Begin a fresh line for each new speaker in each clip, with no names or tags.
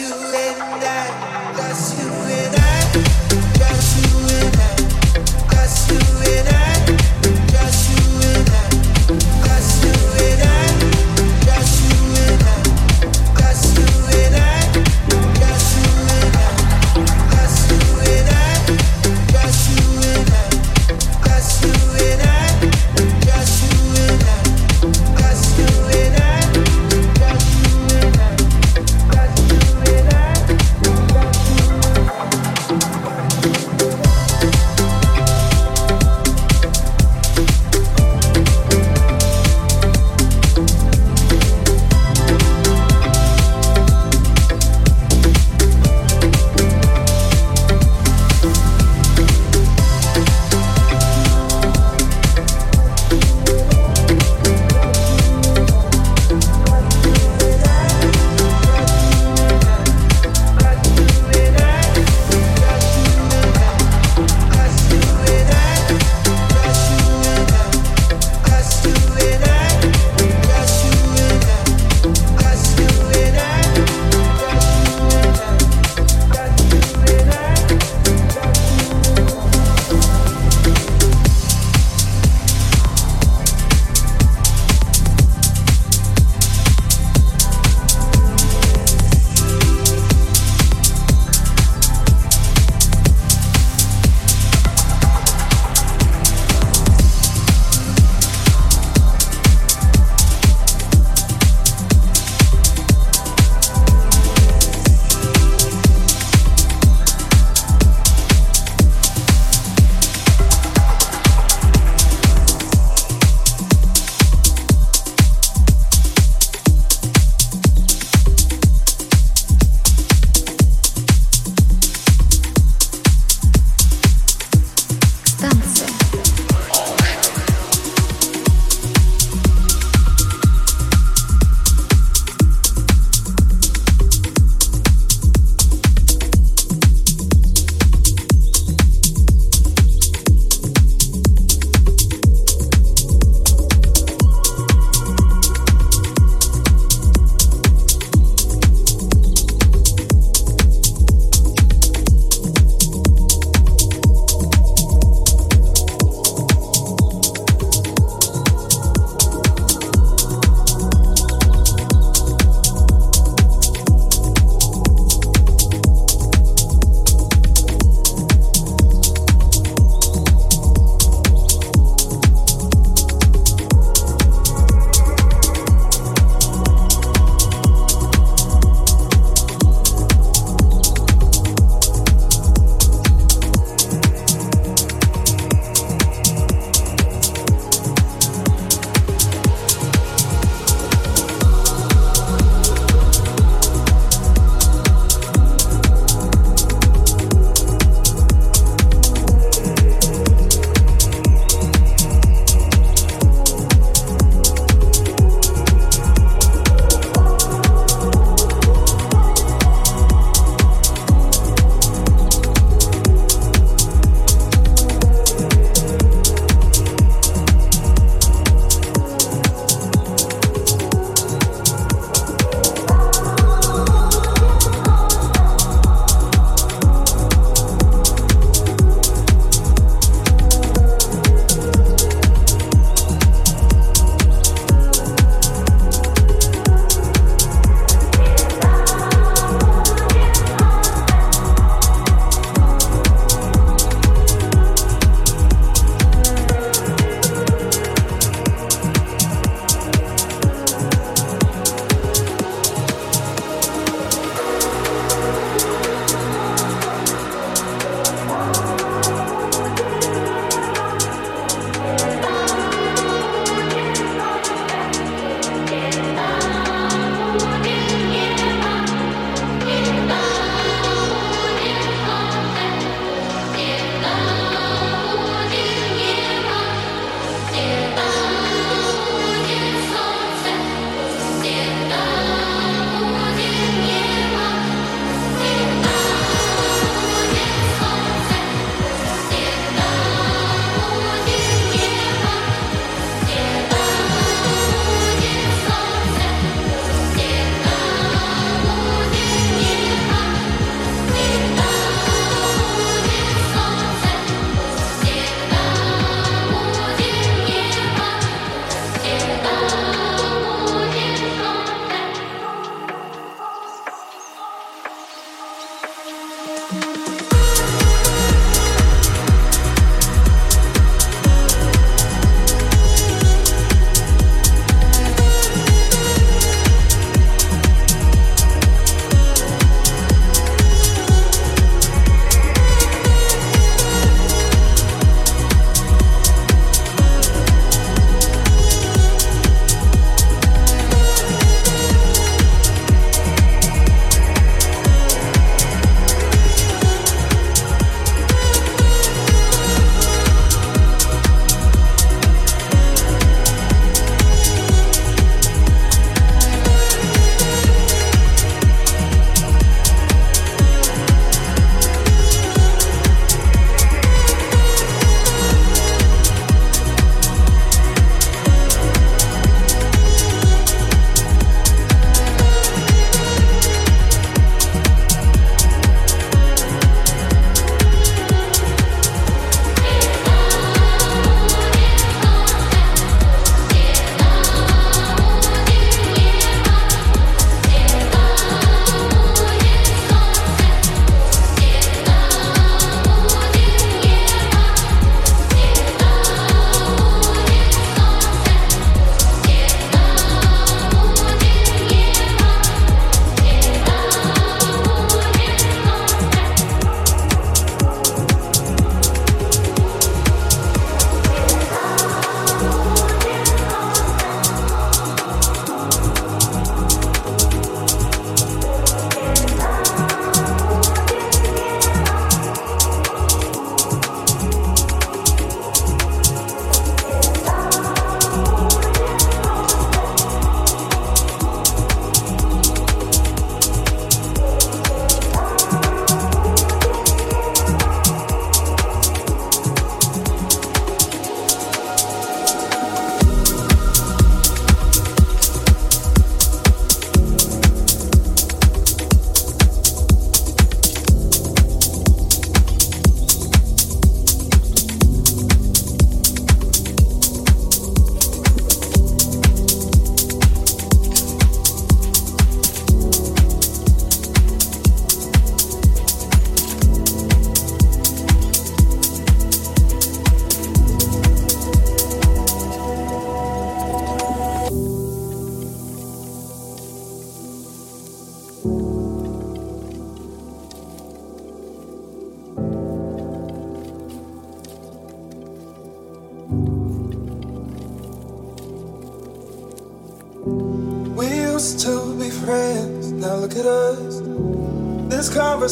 with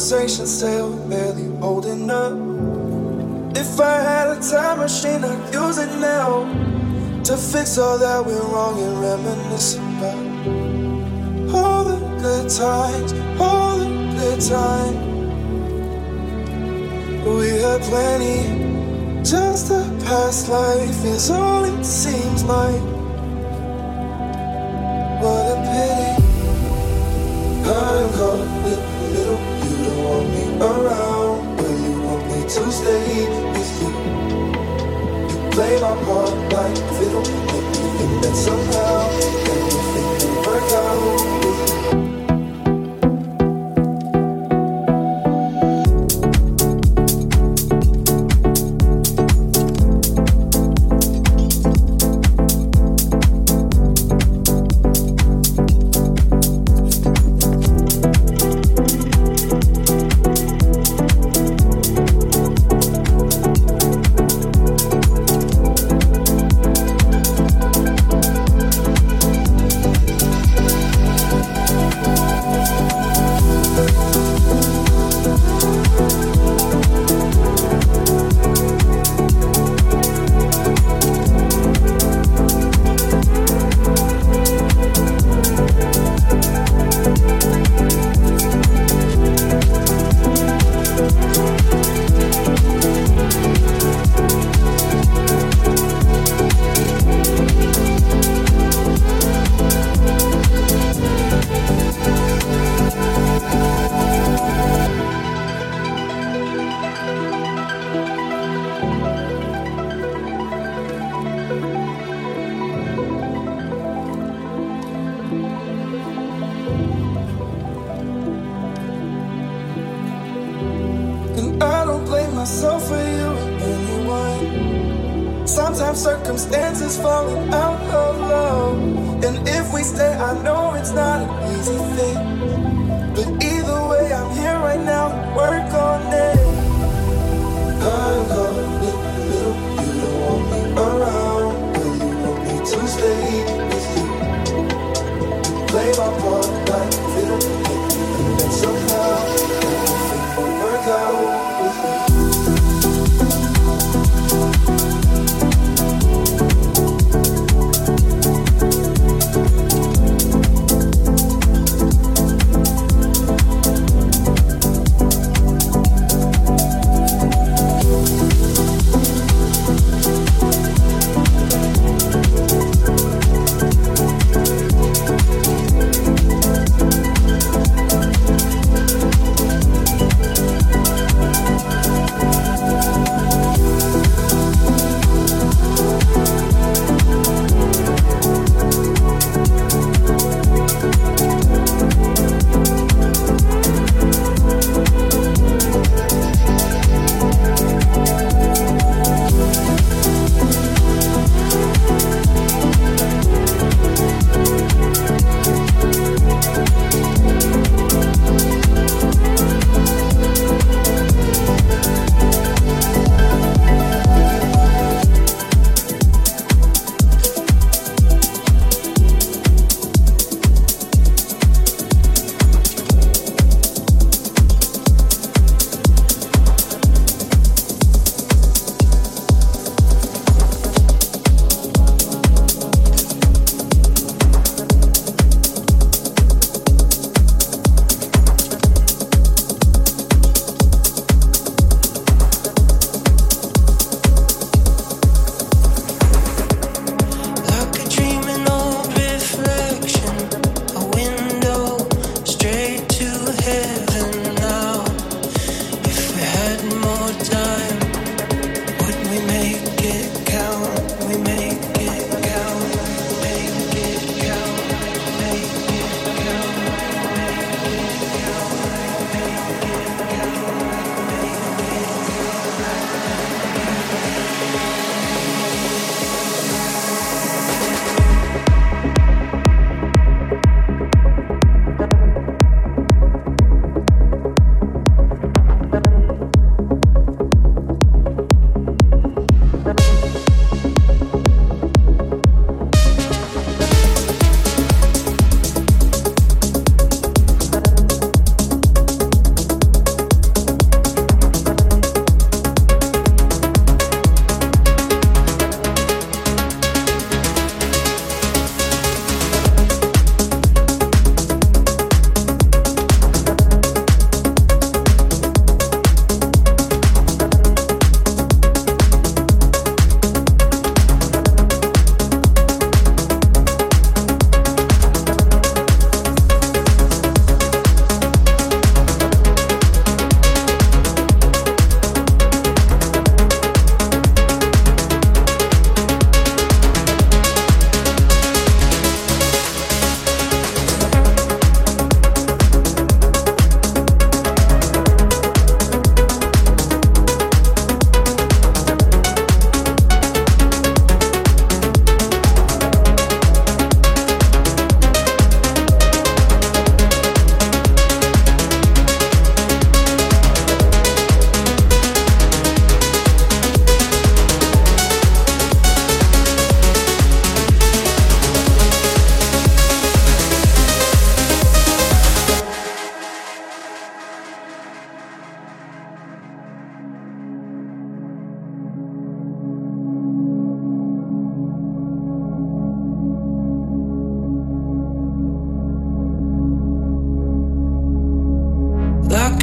conversation still barely holding up. If I had a time machine, I'd use it now to fix all that went wrong and reminisce about all the good times, all the good times. We had plenty, just a past life is all it seems like.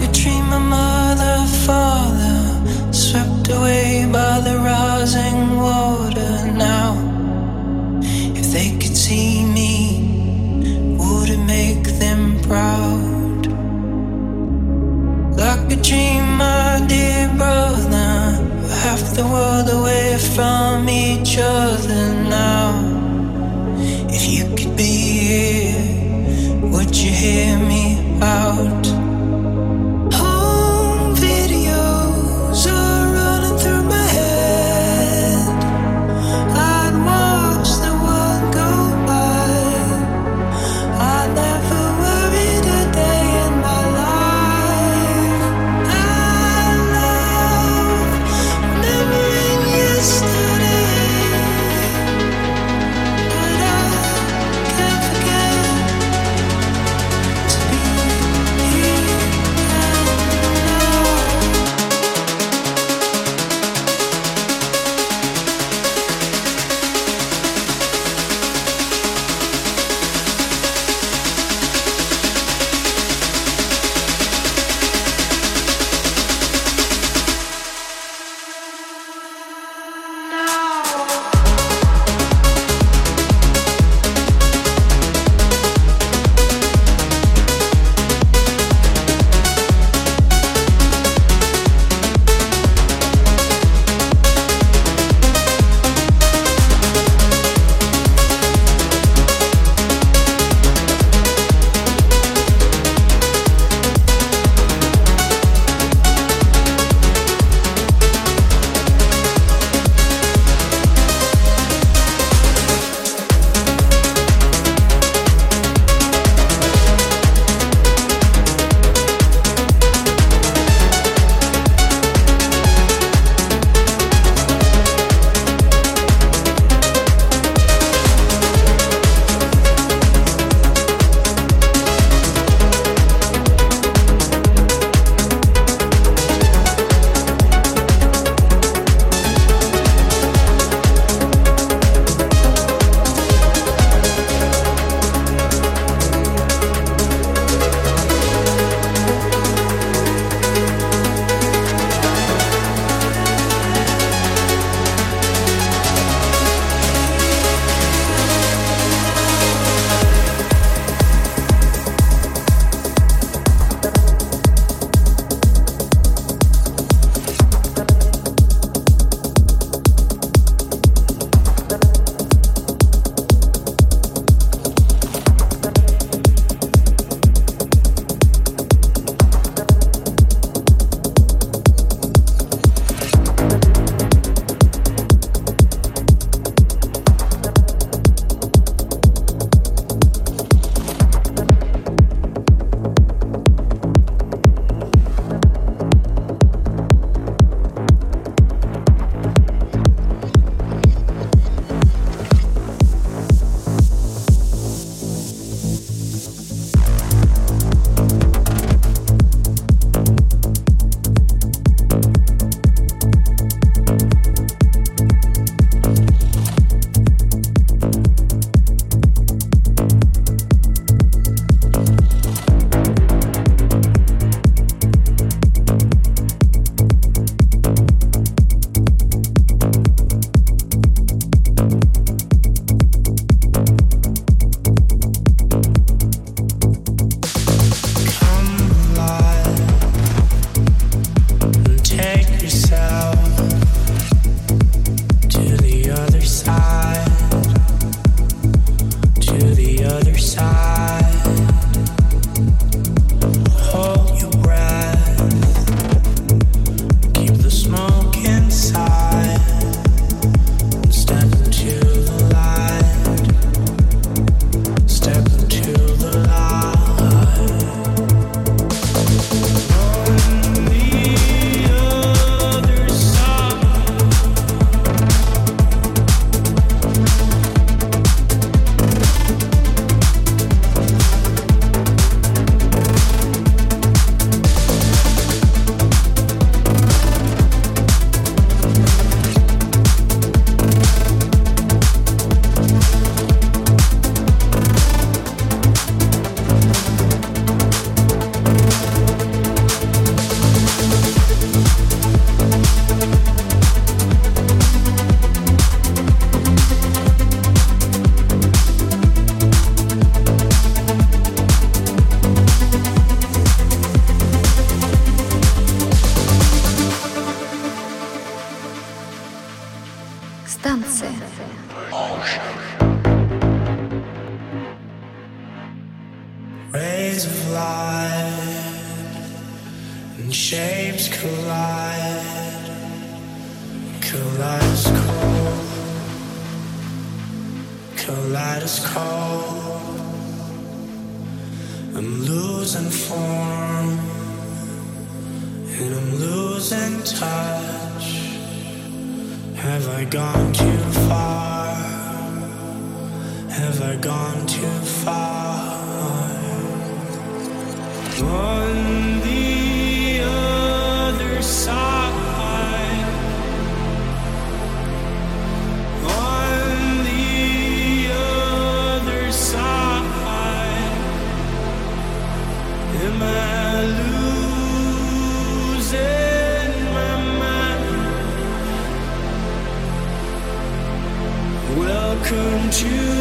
could dream my mother, father, swept away by the rising water now. If they could
see me, would it make them proud? Like a dream, my dear brother, half the world away from each other
gone too far? Have Welcome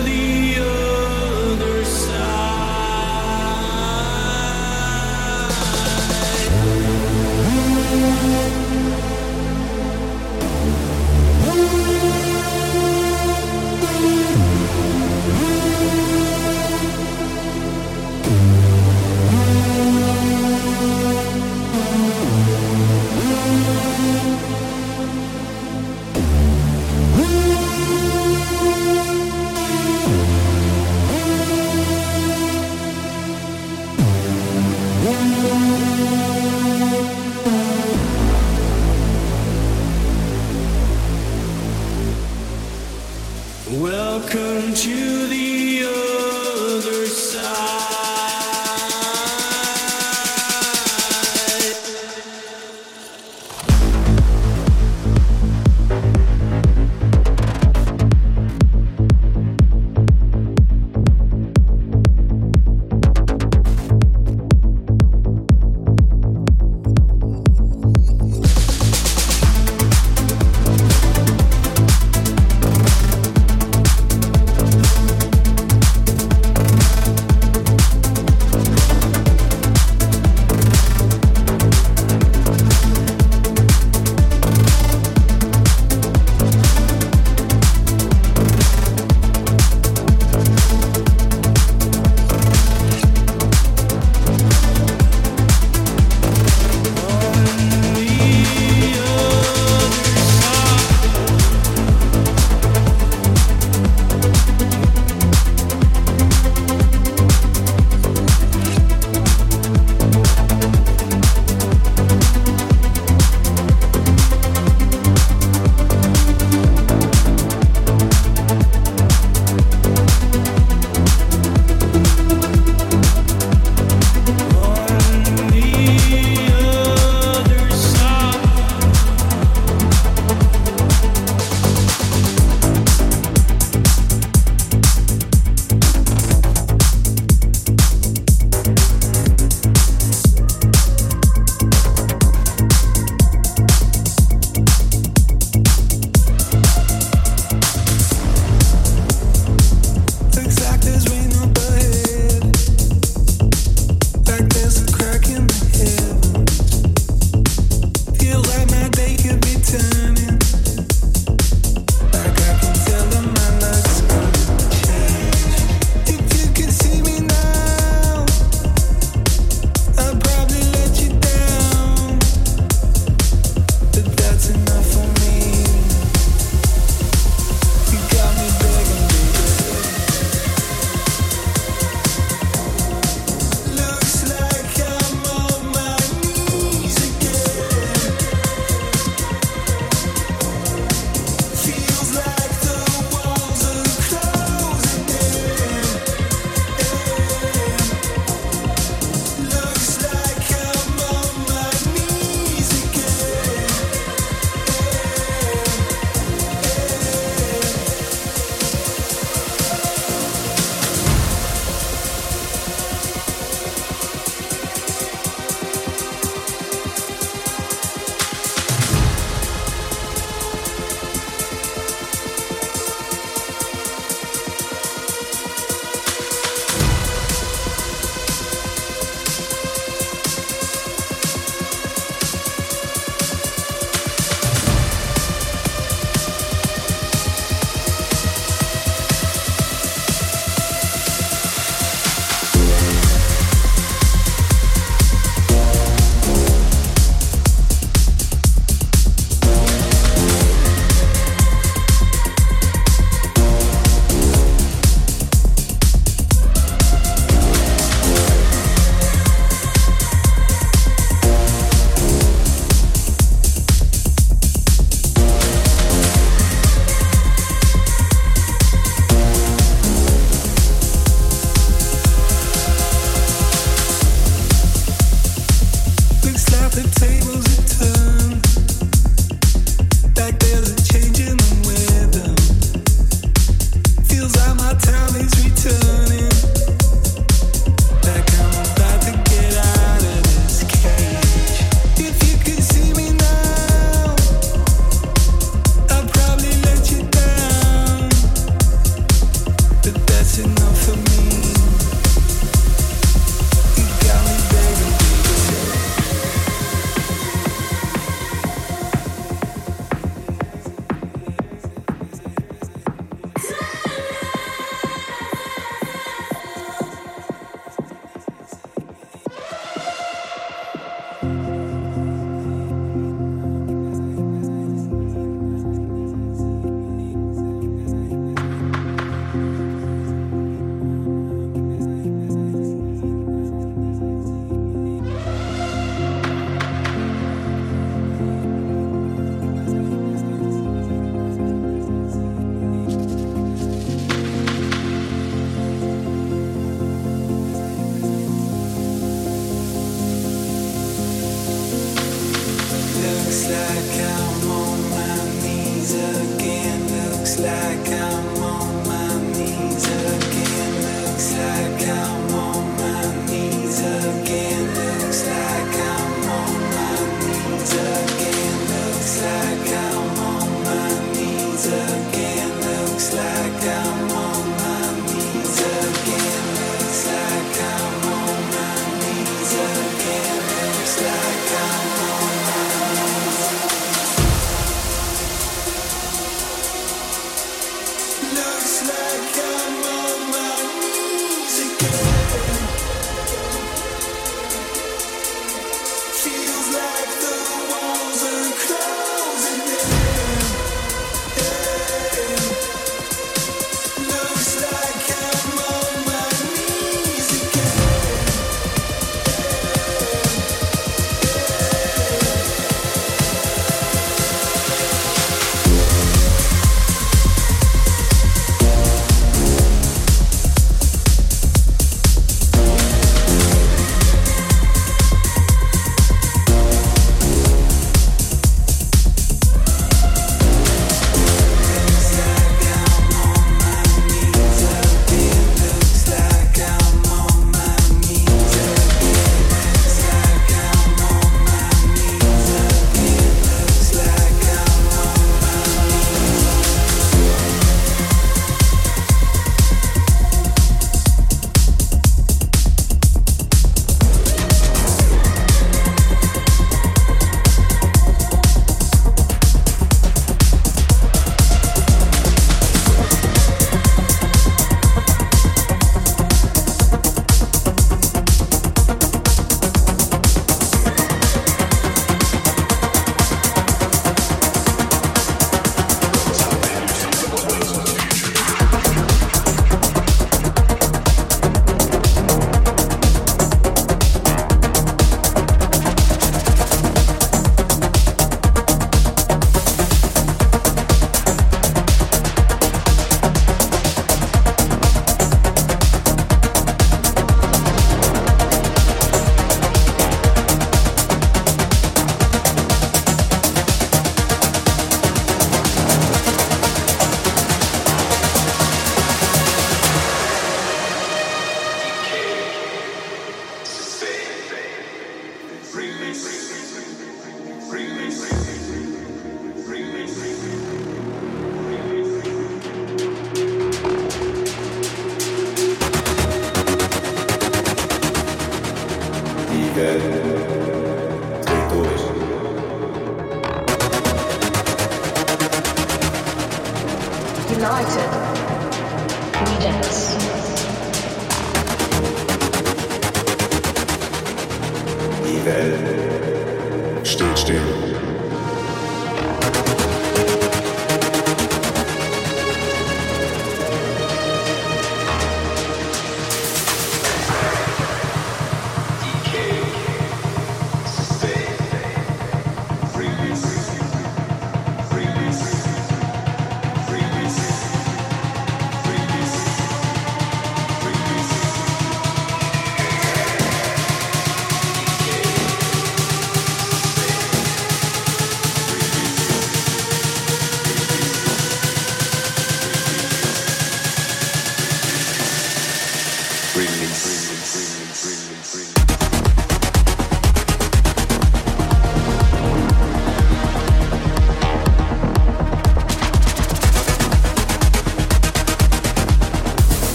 Welt
steht still.